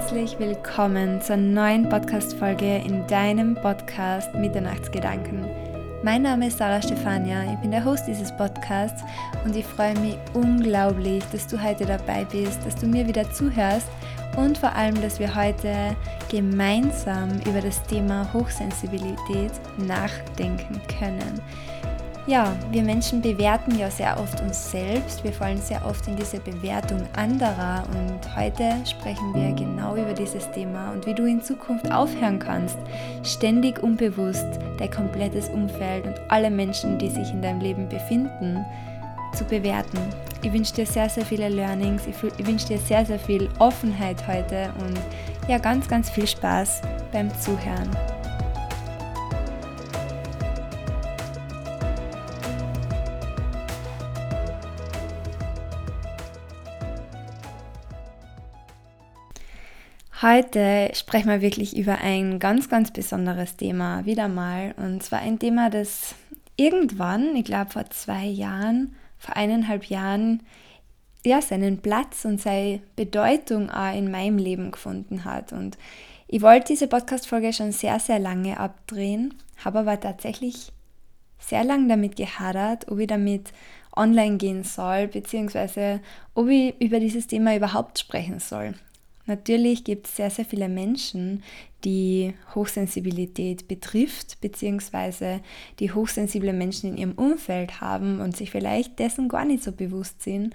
herzlich willkommen zur neuen Podcast-Folge in deinem Podcast Mitternachtsgedanken. Mein Name ist Sarah Stefania, ich bin der Host dieses Podcasts und ich freue mich unglaublich, dass du heute dabei bist, dass du mir wieder zuhörst und vor allem, dass wir heute gemeinsam über das Thema Hochsensibilität nachdenken können. Ja, wir Menschen bewerten ja sehr oft uns selbst. Wir fallen sehr oft in diese Bewertung anderer. Und heute sprechen wir genau über dieses Thema und wie du in Zukunft aufhören kannst, ständig unbewusst dein komplettes Umfeld und alle Menschen, die sich in deinem Leben befinden, zu bewerten. Ich wünsche dir sehr, sehr viele Learnings. Ich wünsche dir sehr, sehr viel Offenheit heute und ja, ganz, ganz viel Spaß beim Zuhören. Heute sprechen wir wirklich über ein ganz, ganz besonderes Thema, wieder mal. Und zwar ein Thema, das irgendwann, ich glaube vor zwei Jahren, vor eineinhalb Jahren, ja, seinen Platz und seine Bedeutung auch in meinem Leben gefunden hat. Und ich wollte diese Podcast-Folge schon sehr, sehr lange abdrehen, habe aber tatsächlich sehr lange damit gehadert, ob ich damit online gehen soll, beziehungsweise ob ich über dieses Thema überhaupt sprechen soll. Natürlich gibt es sehr, sehr viele Menschen, die Hochsensibilität betrifft, beziehungsweise die hochsensible Menschen in ihrem Umfeld haben und sich vielleicht dessen gar nicht so bewusst sind.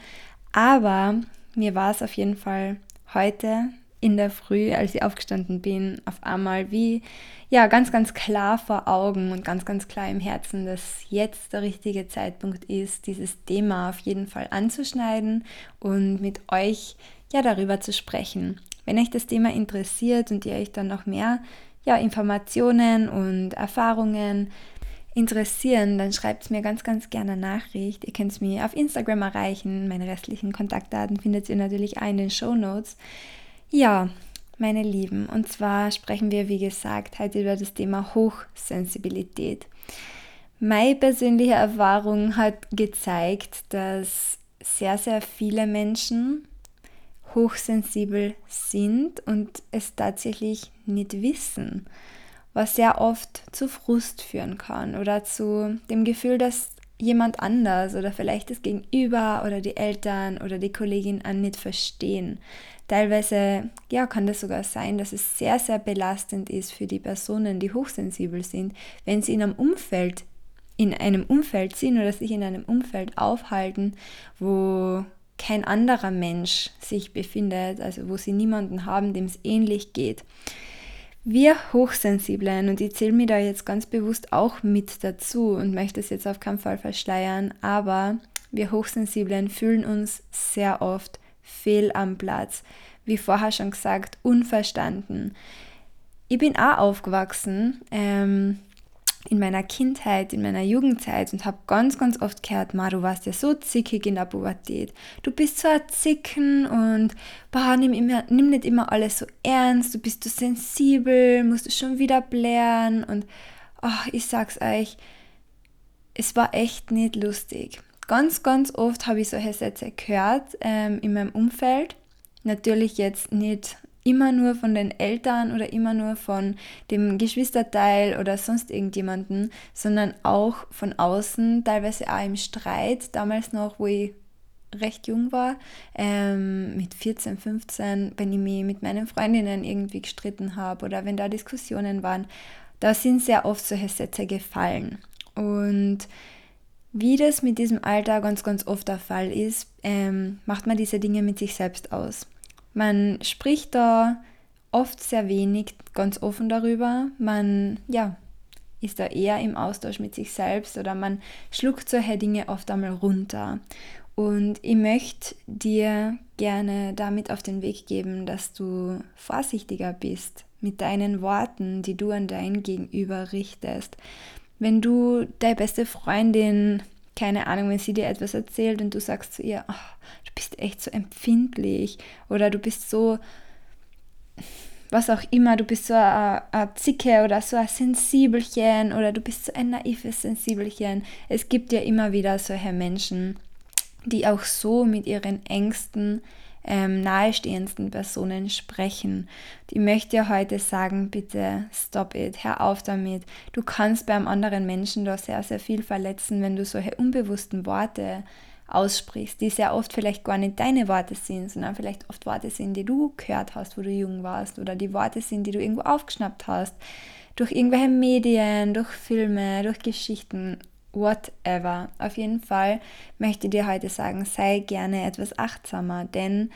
Aber mir war es auf jeden Fall heute in der Früh, als ich aufgestanden bin, auf einmal wie, ja, ganz, ganz klar vor Augen und ganz, ganz klar im Herzen, dass jetzt der richtige Zeitpunkt ist, dieses Thema auf jeden Fall anzuschneiden und mit euch ja darüber zu sprechen. Wenn euch das Thema interessiert und ihr euch dann noch mehr ja, Informationen und Erfahrungen interessieren, dann schreibt es mir ganz, ganz gerne Nachricht. Ihr könnt es mir auf Instagram erreichen. Meine restlichen Kontaktdaten findet ihr natürlich auch in den Show Notes. Ja, meine Lieben, und zwar sprechen wir, wie gesagt, heute über das Thema Hochsensibilität. Meine persönliche Erfahrung hat gezeigt, dass sehr, sehr viele Menschen hochsensibel sind und es tatsächlich nicht wissen, was sehr oft zu Frust führen kann oder zu dem Gefühl, dass jemand anders oder vielleicht das Gegenüber oder die Eltern oder die Kollegin an nicht verstehen. Teilweise ja, kann das sogar sein, dass es sehr, sehr belastend ist für die Personen, die hochsensibel sind, wenn sie in einem Umfeld, in einem Umfeld sind oder sich in einem Umfeld aufhalten, wo kein anderer Mensch sich befindet, also wo sie niemanden haben, dem es ähnlich geht. Wir Hochsensiblen, und ich zähle mir da jetzt ganz bewusst auch mit dazu und möchte es jetzt auf keinen Fall verschleiern, aber wir Hochsensiblen fühlen uns sehr oft fehl am Platz. Wie vorher schon gesagt, unverstanden. Ich bin auch aufgewachsen ähm, in meiner Kindheit, in meiner Jugendzeit und habe ganz, ganz oft gehört, Ma, du warst ja so zickig in der Pubertät. Du bist so ein Zicken und boah, nimm, immer, nimm nicht immer alles so ernst, du bist so sensibel, musst du schon wieder blären und oh, ich sag's euch, es war echt nicht lustig. Ganz, ganz oft habe ich solche Sätze gehört ähm, in meinem Umfeld. Natürlich jetzt nicht immer nur von den Eltern oder immer nur von dem Geschwisterteil oder sonst irgendjemanden, sondern auch von außen, teilweise auch im Streit, damals noch, wo ich recht jung war, ähm, mit 14, 15, wenn ich mich mit meinen Freundinnen irgendwie gestritten habe oder wenn da Diskussionen waren, da sind sehr oft solche Sätze gefallen. Und wie das mit diesem Alter ganz, ganz oft der Fall ist, ähm, macht man diese Dinge mit sich selbst aus. Man spricht da oft sehr wenig ganz offen darüber. Man, ja, ist da eher im Austausch mit sich selbst oder man schluckt solche Dinge oft einmal runter. Und ich möchte dir gerne damit auf den Weg geben, dass du vorsichtiger bist mit deinen Worten, die du an dein Gegenüber richtest. Wenn du deine beste Freundin keine Ahnung, wenn sie dir etwas erzählt und du sagst zu ihr, oh, du bist echt so empfindlich oder du bist so, was auch immer, du bist so ein, ein Zicke oder so ein Sensibelchen oder du bist so ein naives Sensibelchen. Es gibt ja immer wieder solche Menschen, die auch so mit ihren Ängsten ähm, nahestehendsten Personen sprechen. Ich möchte heute sagen, bitte stop it, hör auf damit. Du kannst beim anderen Menschen da sehr, sehr viel verletzen, wenn du solche unbewussten Worte aussprichst, die sehr oft vielleicht gar nicht deine Worte sind, sondern vielleicht oft Worte sind, die du gehört hast, wo du jung warst oder die Worte sind, die du irgendwo aufgeschnappt hast, durch irgendwelche Medien, durch Filme, durch Geschichten whatever. Auf jeden Fall möchte ich dir heute sagen, sei gerne etwas achtsamer, denn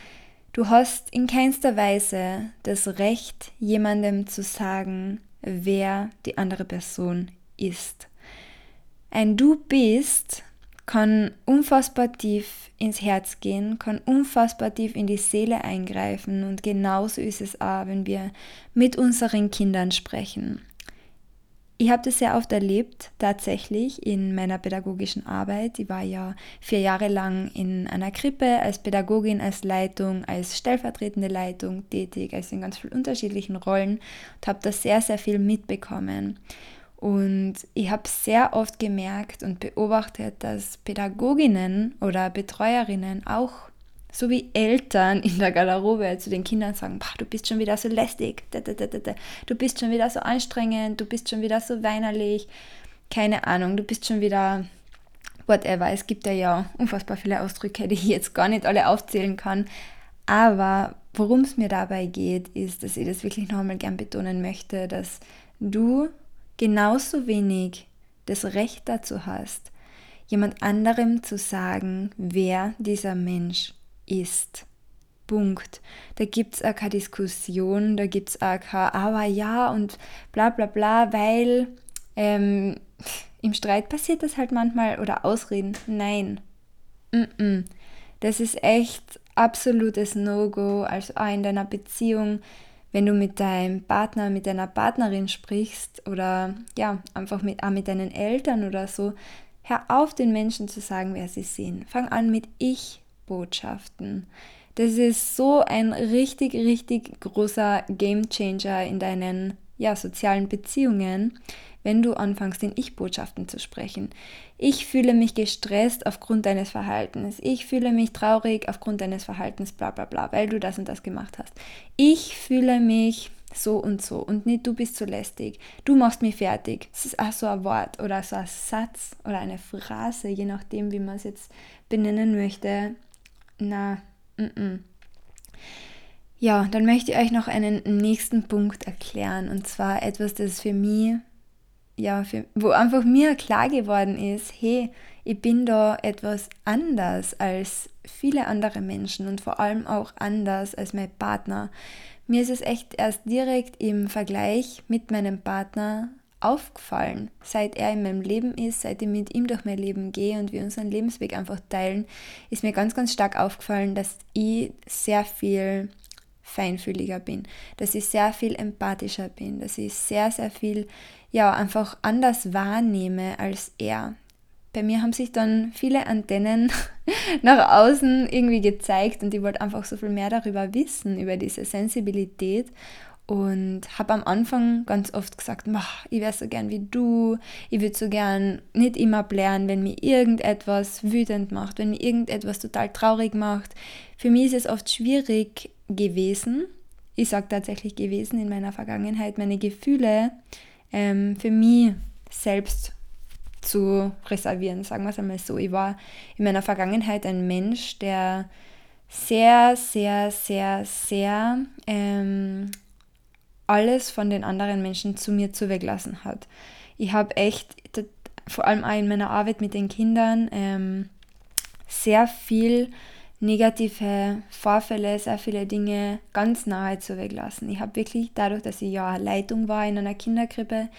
du hast in keinster Weise das Recht, jemandem zu sagen, wer die andere Person ist. Ein Du bist kann unfassbar tief ins Herz gehen, kann unfassbar tief in die Seele eingreifen und genauso ist es auch, wenn wir mit unseren Kindern sprechen. Ich habe das sehr oft erlebt, tatsächlich in meiner pädagogischen Arbeit. Ich war ja vier Jahre lang in einer Krippe als Pädagogin, als Leitung, als stellvertretende Leitung tätig, also in ganz vielen unterschiedlichen Rollen und habe da sehr, sehr viel mitbekommen. Und ich habe sehr oft gemerkt und beobachtet, dass Pädagoginnen oder Betreuerinnen auch so wie Eltern in der Garderobe zu den Kindern sagen, du bist schon wieder so lästig, du bist schon wieder so anstrengend, du bist schon wieder so weinerlich, keine Ahnung, du bist schon wieder whatever. Es gibt ja, ja unfassbar viele Ausdrücke, die ich jetzt gar nicht alle aufzählen kann. Aber worum es mir dabei geht, ist, dass ich das wirklich noch einmal gern betonen möchte, dass du genauso wenig das Recht dazu hast, jemand anderem zu sagen, wer dieser Mensch ist. Punkt. Da gibt es auch keine Diskussion, da gibt es auch kein Aber ja und bla bla bla, weil ähm, im Streit passiert das halt manchmal oder Ausreden. Nein. Mm -mm. Das ist echt absolutes No-Go. Also auch in deiner Beziehung, wenn du mit deinem Partner, mit deiner Partnerin sprichst oder ja, einfach mit, auch mit deinen Eltern oder so, hör auf, den Menschen zu sagen, wer sie sind. Fang an mit Ich Botschaften. Das ist so ein richtig, richtig großer Game Changer in deinen ja, sozialen Beziehungen, wenn du anfängst, in Ich-Botschaften zu sprechen. Ich fühle mich gestresst aufgrund deines Verhaltens. Ich fühle mich traurig aufgrund deines Verhaltens, bla bla bla, weil du das und das gemacht hast. Ich fühle mich so und so und nicht du bist so lästig. Du machst mich fertig. Das ist auch so ein Wort oder so ein Satz oder eine Phrase, je nachdem, wie man es jetzt benennen möchte na, mm -mm. Ja, dann möchte ich euch noch einen nächsten Punkt erklären und zwar etwas, das für mich, ja, für, wo einfach mir klar geworden ist, hey, ich bin da etwas anders als viele andere Menschen und vor allem auch anders als mein Partner. Mir ist es echt erst direkt im Vergleich mit meinem Partner aufgefallen, seit er in meinem Leben ist, seit ich mit ihm durch mein Leben gehe und wir unseren Lebensweg einfach teilen, ist mir ganz, ganz stark aufgefallen, dass ich sehr viel feinfühliger bin, dass ich sehr viel empathischer bin, dass ich sehr, sehr viel, ja, einfach anders wahrnehme als er. Bei mir haben sich dann viele Antennen nach außen irgendwie gezeigt und ich wollte einfach so viel mehr darüber wissen, über diese Sensibilität und habe am Anfang ganz oft gesagt, ich wäre so gern wie du, ich würde so gern nicht immer blären, wenn mir irgendetwas wütend macht, wenn mir irgendetwas total traurig macht. Für mich ist es oft schwierig gewesen, ich sage tatsächlich gewesen in meiner Vergangenheit, meine Gefühle ähm, für mich selbst zu reservieren, sagen wir es einmal so. Ich war in meiner Vergangenheit ein Mensch, der sehr, sehr, sehr, sehr ähm, alles von den anderen Menschen zu mir zugelassen hat. Ich habe echt, vor allem auch in meiner Arbeit mit den Kindern, ähm, sehr viel negative Vorfälle, sehr viele Dinge ganz nahe zugelassen. Ich habe wirklich dadurch, dass ich ja Leitung war in einer Kinderkrippe,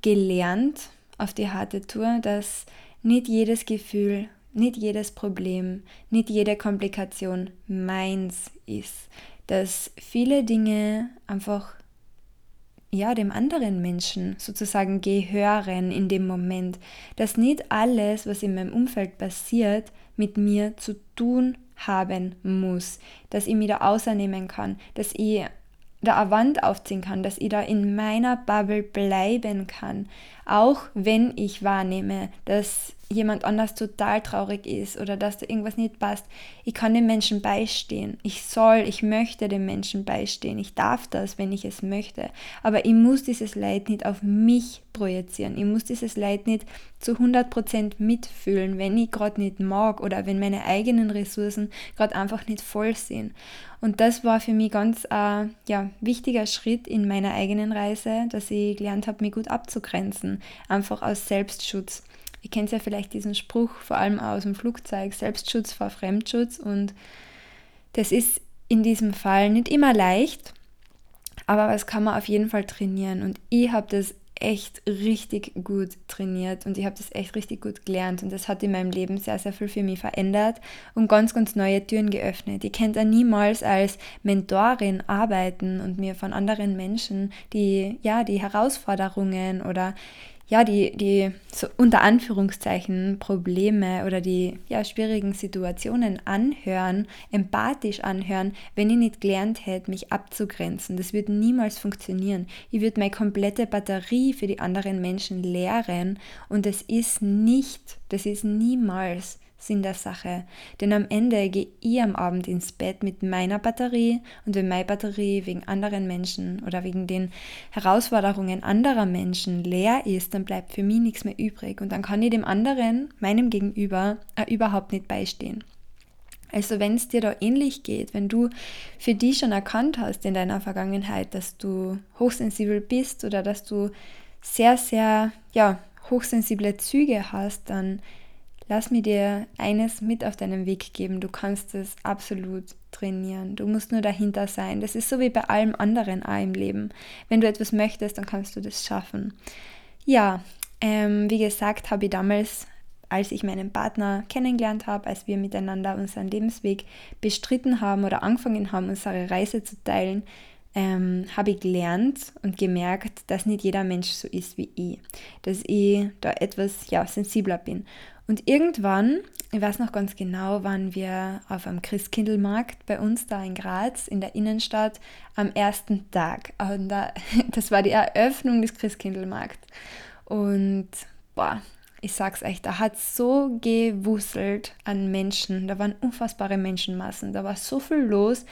gelernt auf die harte Tour, dass nicht jedes Gefühl, nicht jedes Problem, nicht jede Komplikation meins ist. Dass viele Dinge einfach ja, dem anderen Menschen sozusagen gehören in dem Moment, dass nicht alles, was in meinem Umfeld passiert, mit mir zu tun haben muss, dass ich mich da außernehmen kann, dass ich da eine Wand aufziehen kann, dass ich da in meiner Bubble bleiben kann, auch wenn ich wahrnehme, dass jemand anders total traurig ist oder dass da irgendwas nicht passt. Ich kann dem Menschen beistehen. Ich soll, ich möchte dem Menschen beistehen. Ich darf das, wenn ich es möchte. Aber ich muss dieses Leid nicht auf mich projizieren. Ich muss dieses Leid nicht zu 100% mitfühlen, wenn ich gerade nicht mag oder wenn meine eigenen Ressourcen gerade einfach nicht voll sind. Und das war für mich ganz äh, ja, wichtiger Schritt in meiner eigenen Reise, dass ich gelernt habe, mich gut abzugrenzen, einfach aus Selbstschutz. Ihr kennt ja vielleicht diesen Spruch, vor allem aus dem Flugzeug, Selbstschutz vor Fremdschutz. Und das ist in diesem Fall nicht immer leicht, aber das kann man auf jeden Fall trainieren. Und ich habe das echt richtig gut trainiert und ich habe das echt richtig gut gelernt und das hat in meinem Leben sehr, sehr viel für mich verändert und ganz, ganz neue Türen geöffnet. Ich könnte niemals als Mentorin arbeiten und mir von anderen Menschen die, ja, die Herausforderungen oder ja, die, die so unter Anführungszeichen Probleme oder die ja, schwierigen Situationen anhören, empathisch anhören, wenn ich nicht gelernt hätte, mich abzugrenzen. Das würde niemals funktionieren. Ich würde meine komplette Batterie für die anderen Menschen leeren und es ist nicht, das ist niemals Sinn der Sache. Denn am Ende gehe ich am Abend ins Bett mit meiner Batterie und wenn meine Batterie wegen anderen Menschen oder wegen den Herausforderungen anderer Menschen leer ist, dann bleibt für mich nichts mehr übrig und dann kann ich dem anderen, meinem Gegenüber, äh, überhaupt nicht beistehen. Also wenn es dir da ähnlich geht, wenn du für dich schon erkannt hast in deiner Vergangenheit, dass du hochsensibel bist oder dass du sehr, sehr, ja, hochsensible Züge hast, dann Lass mir dir eines mit auf deinen Weg geben. Du kannst es absolut trainieren. Du musst nur dahinter sein. Das ist so wie bei allem anderen auch im Leben. Wenn du etwas möchtest, dann kannst du das schaffen. Ja, ähm, wie gesagt, habe ich damals, als ich meinen Partner kennengelernt habe, als wir miteinander unseren Lebensweg bestritten haben oder angefangen haben, unsere Reise zu teilen, ähm, habe ich gelernt und gemerkt, dass nicht jeder Mensch so ist wie ich. Dass ich da etwas ja, sensibler bin. Und irgendwann, ich weiß noch ganz genau, waren wir auf einem Christkindlmarkt bei uns da in Graz in der Innenstadt am ersten Tag. Und da, das war die Eröffnung des Christkindlmarkts. Und boah, ich sag's euch, da hat so gewusselt an Menschen. Da waren unfassbare Menschenmassen. Da war so viel los.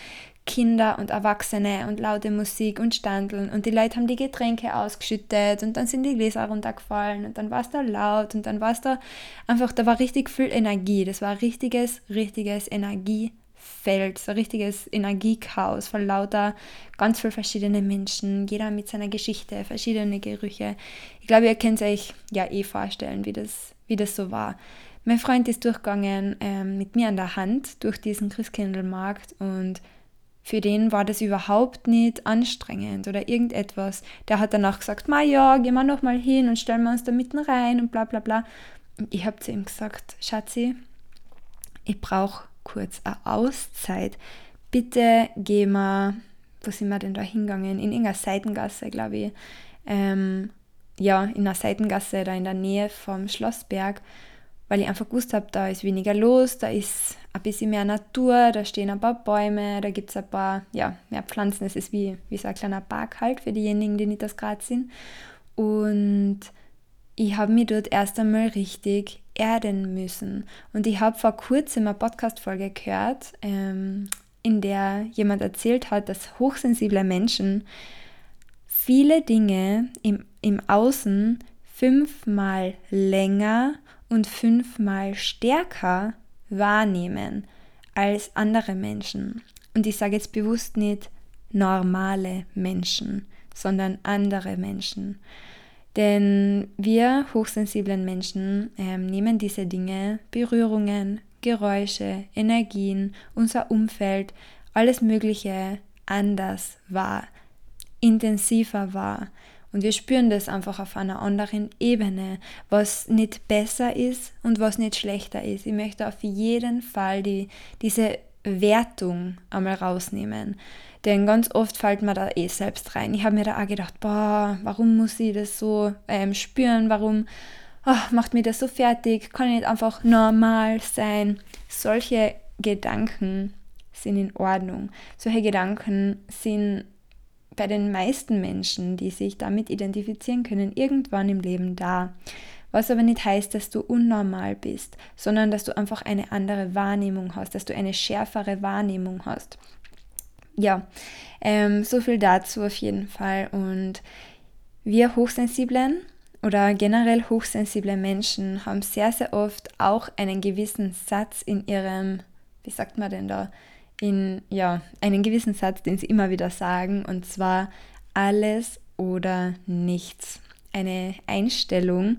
Kinder und Erwachsene und laute Musik und Standeln und die Leute haben die Getränke ausgeschüttet und dann sind die Gläser runtergefallen und dann war es da laut und dann war es da einfach, da war richtig viel Energie. Das war richtiges, richtiges Energiefeld, so richtiges Energiechaos von lauter ganz viele verschiedene Menschen, jeder mit seiner Geschichte, verschiedene Gerüche. Ich glaube, ihr könnt euch ja eh vorstellen, wie das, wie das so war. Mein Freund ist durchgegangen ähm, mit mir an der Hand durch diesen Christkindlmarkt und für den war das überhaupt nicht anstrengend oder irgendetwas. Der hat danach gesagt, ma ja, gehen wir noch mal hin und stellen wir uns da mitten rein und bla bla bla. Und ich habe zu ihm gesagt, Schatzi, ich brauche kurz eine Auszeit. Bitte geh mal, wo sind wir denn da hingegangen? In irgendeiner Seitengasse, glaube ich. Ähm, ja, in einer Seitengasse da in der Nähe vom Schlossberg weil ich einfach gewusst habe, da ist weniger los, da ist ein bisschen mehr Natur, da stehen ein paar Bäume, da gibt es ein paar, ja, mehr Pflanzen. Es ist wie, wie so ein kleiner Park halt für diejenigen, die nicht aus Graz sind. Und ich habe mich dort erst einmal richtig erden müssen. Und ich habe vor kurzem eine Podcast-Folge gehört, ähm, in der jemand erzählt hat, dass hochsensible Menschen viele Dinge im, im Außen fünfmal länger und fünfmal stärker wahrnehmen als andere Menschen. Und ich sage jetzt bewusst nicht normale Menschen, sondern andere Menschen. Denn wir hochsensiblen Menschen äh, nehmen diese Dinge, Berührungen, Geräusche, Energien, unser Umfeld, alles Mögliche anders wahr, intensiver wahr. Und wir spüren das einfach auf einer anderen Ebene, was nicht besser ist und was nicht schlechter ist. Ich möchte auf jeden Fall die, diese Wertung einmal rausnehmen. Denn ganz oft fällt mir da eh selbst rein. Ich habe mir da auch gedacht, boah, warum muss ich das so ähm, spüren? Warum oh, macht mir das so fertig? Kann ich nicht einfach normal sein? Solche Gedanken sind in Ordnung. Solche Gedanken sind bei den meisten Menschen, die sich damit identifizieren können, irgendwann im Leben da. Was aber nicht heißt, dass du unnormal bist, sondern dass du einfach eine andere Wahrnehmung hast, dass du eine schärfere Wahrnehmung hast. Ja, ähm, so viel dazu auf jeden Fall. Und wir Hochsensiblen oder generell hochsensible Menschen haben sehr, sehr oft auch einen gewissen Satz in ihrem, wie sagt man denn da, in, ja, einen gewissen Satz, den sie immer wieder sagen, und zwar alles oder nichts. Eine Einstellung,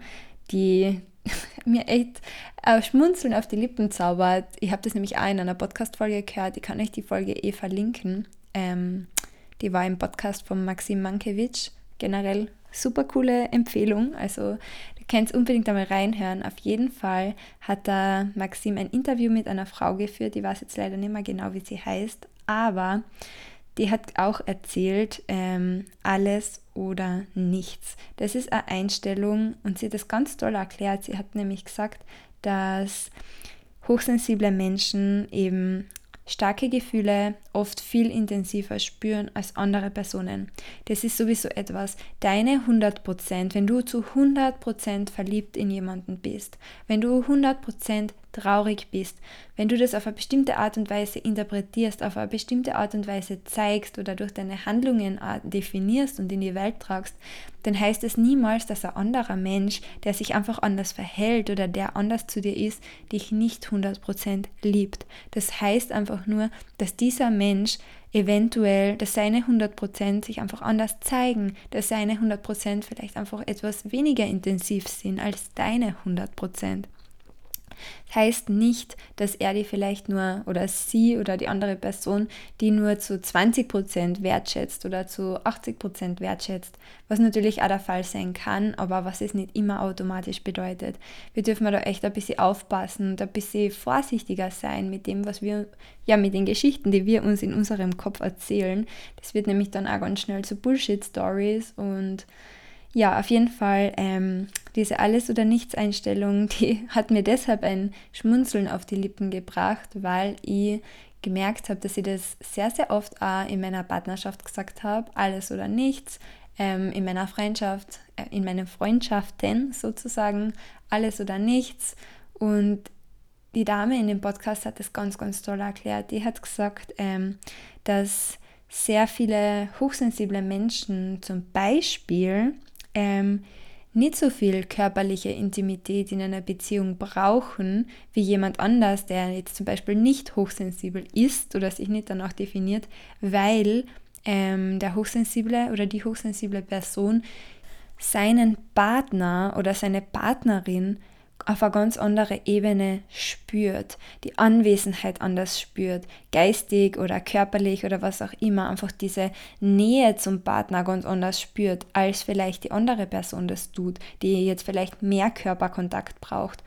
die mir echt äh, Schmunzeln auf die Lippen zaubert. Ich habe das nämlich auch in einer Podcast-Folge gehört, ich kann euch die Folge eh verlinken. Ähm, die war im Podcast von Maxim Mankiewicz. Generell super coole Empfehlung. Also du kannst unbedingt einmal reinhören. Auf jeden Fall hat da Maxim ein Interview mit einer Frau geführt. Ich weiß jetzt leider nicht mehr genau, wie sie heißt, aber die hat auch erzählt, ähm, alles oder nichts. Das ist eine Einstellung und sie hat das ganz toll erklärt. Sie hat nämlich gesagt, dass hochsensible Menschen eben starke Gefühle oft viel intensiver spüren als andere Personen. Das ist sowieso etwas. Deine 100%, wenn du zu 100% verliebt in jemanden bist, wenn du 100% traurig bist, wenn du das auf eine bestimmte Art und Weise interpretierst, auf eine bestimmte Art und Weise zeigst oder durch deine Handlungen definierst und in die Welt tragst, dann heißt es niemals, dass ein anderer Mensch, der sich einfach anders verhält oder der anders zu dir ist, dich nicht 100% liebt. Das heißt einfach nur, dass dieser Mensch eventuell, dass seine 100% sich einfach anders zeigen, dass seine 100% vielleicht einfach etwas weniger intensiv sind als deine 100% heißt nicht, dass er die vielleicht nur oder sie oder die andere Person die nur zu 20% wertschätzt oder zu 80% wertschätzt, was natürlich auch der Fall sein kann, aber was es nicht immer automatisch bedeutet. Wir dürfen da echt ein bisschen aufpassen und ein bisschen vorsichtiger sein mit dem, was wir, ja, mit den Geschichten, die wir uns in unserem Kopf erzählen. Das wird nämlich dann auch ganz schnell zu Bullshit-Stories und ja, auf jeden Fall ähm, diese Alles- oder Nichts-Einstellung, die hat mir deshalb ein Schmunzeln auf die Lippen gebracht, weil ich gemerkt habe, dass ich das sehr, sehr oft auch in meiner Partnerschaft gesagt habe, alles oder nichts, ähm, in meiner Freundschaft, äh, in meinen Freundschaften sozusagen, alles oder nichts. Und die Dame in dem Podcast hat das ganz, ganz toll erklärt. Die hat gesagt, ähm, dass sehr viele hochsensible Menschen zum Beispiel ähm, nicht so viel körperliche Intimität in einer Beziehung brauchen wie jemand anders, der jetzt zum Beispiel nicht hochsensibel ist oder sich nicht danach definiert, weil ähm, der hochsensible oder die hochsensible Person seinen Partner oder seine Partnerin auf eine ganz andere Ebene spürt, die Anwesenheit anders spürt, geistig oder körperlich oder was auch immer, einfach diese Nähe zum Partner ganz anders spürt, als vielleicht die andere Person das tut, die jetzt vielleicht mehr Körperkontakt braucht.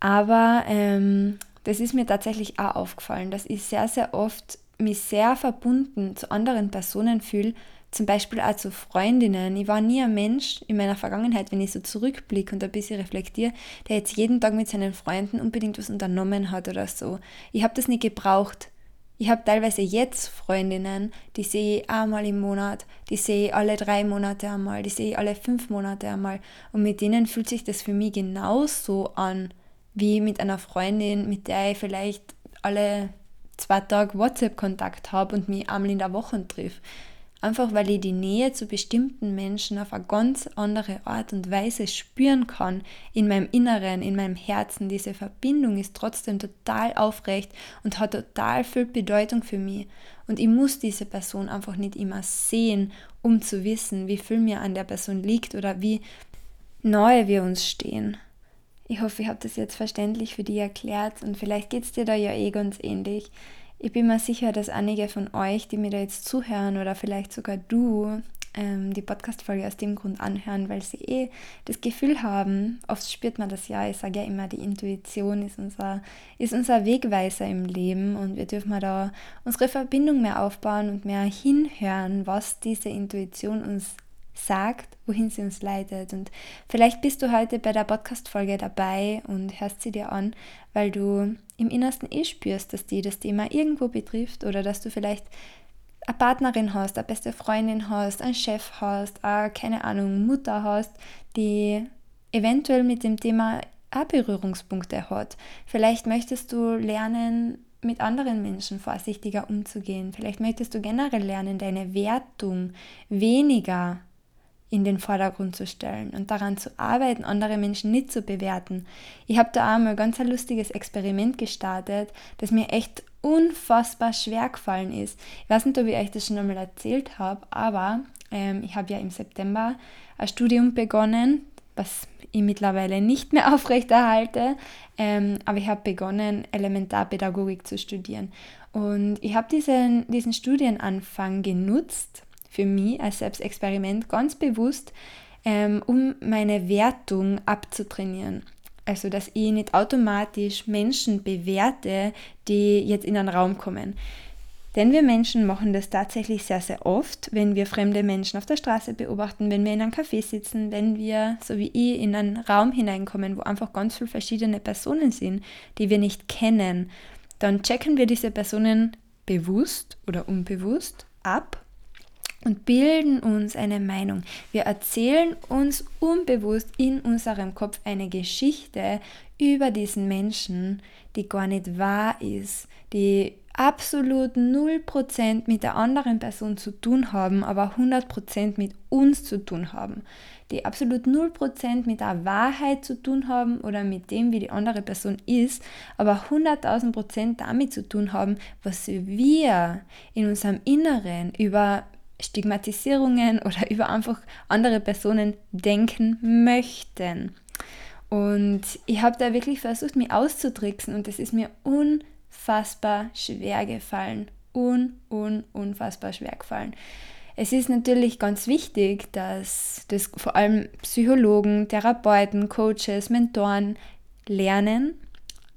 Aber ähm, das ist mir tatsächlich auch aufgefallen, dass ich sehr, sehr oft mich sehr verbunden zu anderen Personen fühle, zum Beispiel auch zu Freundinnen. Ich war nie ein Mensch in meiner Vergangenheit, wenn ich so zurückblicke und ein bisschen reflektiere, der jetzt jeden Tag mit seinen Freunden unbedingt was unternommen hat oder so. Ich habe das nicht gebraucht. Ich habe teilweise jetzt Freundinnen, die sehe ich einmal im Monat, die sehe ich alle drei Monate einmal, die sehe ich alle fünf Monate einmal. Und mit denen fühlt sich das für mich genauso an, wie mit einer Freundin, mit der ich vielleicht alle zwei Tage WhatsApp-Kontakt habe und mich einmal in der Woche trifft. Einfach weil ich die Nähe zu bestimmten Menschen auf eine ganz andere Art und Weise spüren kann in meinem Inneren, in meinem Herzen. Diese Verbindung ist trotzdem total aufrecht und hat total viel Bedeutung für mich. Und ich muss diese Person einfach nicht immer sehen, um zu wissen, wie viel mir an der Person liegt oder wie nahe wir uns stehen. Ich hoffe, ich habe das jetzt verständlich für dich erklärt und vielleicht geht es dir da ja eh ganz ähnlich. Ich bin mir sicher, dass einige von euch, die mir da jetzt zuhören oder vielleicht sogar du, ähm, die Podcast-Folge aus dem Grund anhören, weil sie eh das Gefühl haben, oft spürt man das ja, ich sage ja immer, die Intuition ist unser, ist unser Wegweiser im Leben und wir dürfen da unsere Verbindung mehr aufbauen und mehr hinhören, was diese Intuition uns sagt, wohin sie uns leitet. Und vielleicht bist du heute bei der Podcast-Folge dabei und hörst sie dir an, weil du im Innersten eh spürst, dass die das Thema irgendwo betrifft oder dass du vielleicht eine Partnerin hast, eine beste Freundin hast, einen Chef hast, eine, keine Ahnung, Mutter hast, die eventuell mit dem Thema auch Berührungspunkte hat. Vielleicht möchtest du lernen, mit anderen Menschen vorsichtiger umzugehen. Vielleicht möchtest du generell lernen, deine Wertung weniger in den Vordergrund zu stellen und daran zu arbeiten, andere Menschen nicht zu bewerten. Ich habe da einmal ganz ein lustiges Experiment gestartet, das mir echt unfassbar schwer gefallen ist. Ich weiß nicht, ob ich euch das schon einmal erzählt habe, aber ähm, ich habe ja im September ein Studium begonnen, was ich mittlerweile nicht mehr aufrechterhalte, ähm, aber ich habe begonnen, Elementarpädagogik zu studieren. Und ich habe diesen, diesen Studienanfang genutzt, für mich als Selbstexperiment ganz bewusst, ähm, um meine Wertung abzutrainieren. Also, dass ich nicht automatisch Menschen bewerte, die jetzt in einen Raum kommen. Denn wir Menschen machen das tatsächlich sehr, sehr oft, wenn wir fremde Menschen auf der Straße beobachten, wenn wir in einem Café sitzen, wenn wir, so wie ich, in einen Raum hineinkommen, wo einfach ganz viele verschiedene Personen sind, die wir nicht kennen. Dann checken wir diese Personen bewusst oder unbewusst ab und bilden uns eine Meinung. Wir erzählen uns unbewusst in unserem Kopf eine Geschichte über diesen Menschen, die gar nicht wahr ist, die absolut 0% mit der anderen Person zu tun haben, aber 100% mit uns zu tun haben. Die absolut 0% mit der Wahrheit zu tun haben oder mit dem, wie die andere Person ist, aber 100.000% damit zu tun haben, was wir in unserem Inneren über Stigmatisierungen oder über einfach andere Personen denken möchten. Und ich habe da wirklich versucht, mich auszutricksen und es ist mir unfassbar schwer gefallen. Un, un, unfassbar schwer gefallen. Es ist natürlich ganz wichtig, dass das vor allem Psychologen, Therapeuten, Coaches, Mentoren lernen.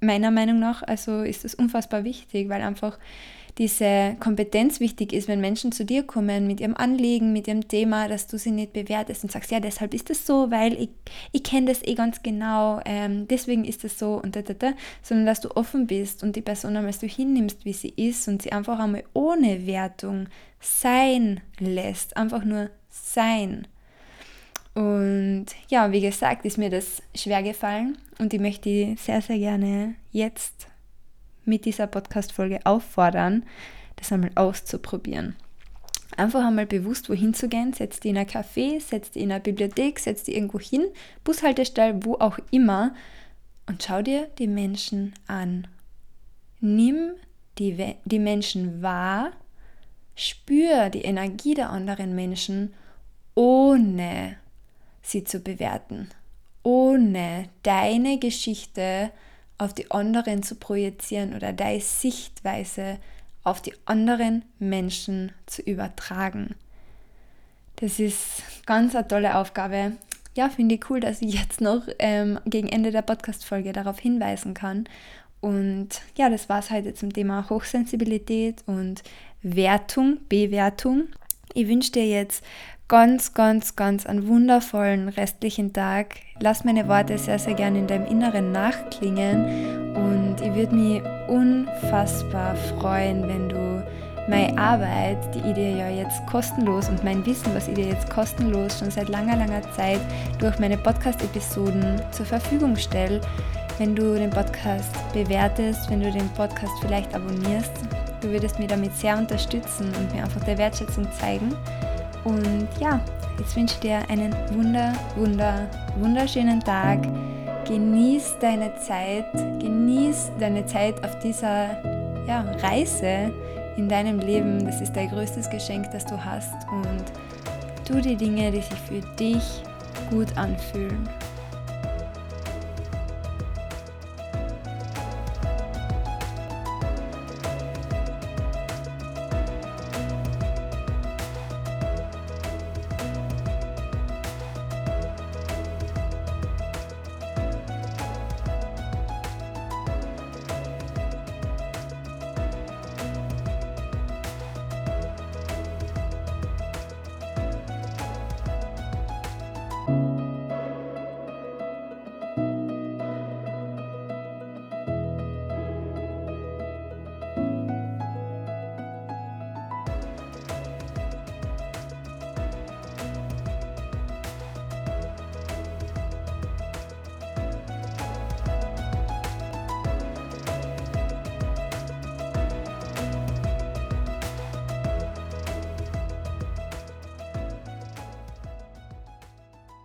Meiner Meinung nach, also ist das unfassbar wichtig, weil einfach diese Kompetenz wichtig ist, wenn Menschen zu dir kommen mit ihrem Anliegen, mit ihrem Thema, dass du sie nicht bewertest und sagst, ja, deshalb ist es so, weil ich, ich kenne das eh ganz genau, ähm, deswegen ist es so und da, da, da, sondern dass du offen bist und die Person einmal so hinnimmst, wie sie ist und sie einfach einmal ohne Wertung sein lässt, einfach nur sein. Und ja, wie gesagt, ist mir das schwer gefallen und ich möchte sehr, sehr gerne jetzt mit dieser Podcast-Folge auffordern, das einmal auszuprobieren. Einfach einmal bewusst wohin zu gehen, setz dich in ein Café, setz dich in eine Bibliothek, setz dich irgendwo hin, Bushaltestelle, wo auch immer und schau dir die Menschen an. Nimm die, die Menschen wahr, spür die Energie der anderen Menschen, ohne sie zu bewerten, ohne deine Geschichte auf die anderen zu projizieren oder deine Sichtweise auf die anderen Menschen zu übertragen. Das ist ganz eine tolle Aufgabe. Ja, finde ich cool, dass ich jetzt noch ähm, gegen Ende der Podcast-Folge darauf hinweisen kann. Und ja, das war es heute zum Thema Hochsensibilität und Wertung, Bewertung. Ich wünsche dir jetzt ganz, ganz, ganz einen wundervollen restlichen Tag. Lass meine Worte sehr, sehr gerne in deinem Inneren nachklingen und ich würde mich unfassbar freuen, wenn du meine Arbeit, die ich dir ja jetzt kostenlos und mein Wissen, was ich dir jetzt kostenlos schon seit langer, langer Zeit durch meine Podcast-Episoden zur Verfügung stelle, wenn du den Podcast bewertest, wenn du den Podcast vielleicht abonnierst. Du würdest mir damit sehr unterstützen und mir einfach der Wertschätzung zeigen. Und ja, jetzt wünsche ich dir einen wunder, wunder, wunderschönen Tag. Genieß deine Zeit, genieß deine Zeit auf dieser ja, Reise in deinem Leben. Das ist dein größtes Geschenk, das du hast. Und tu die Dinge, die sich für dich gut anfühlen.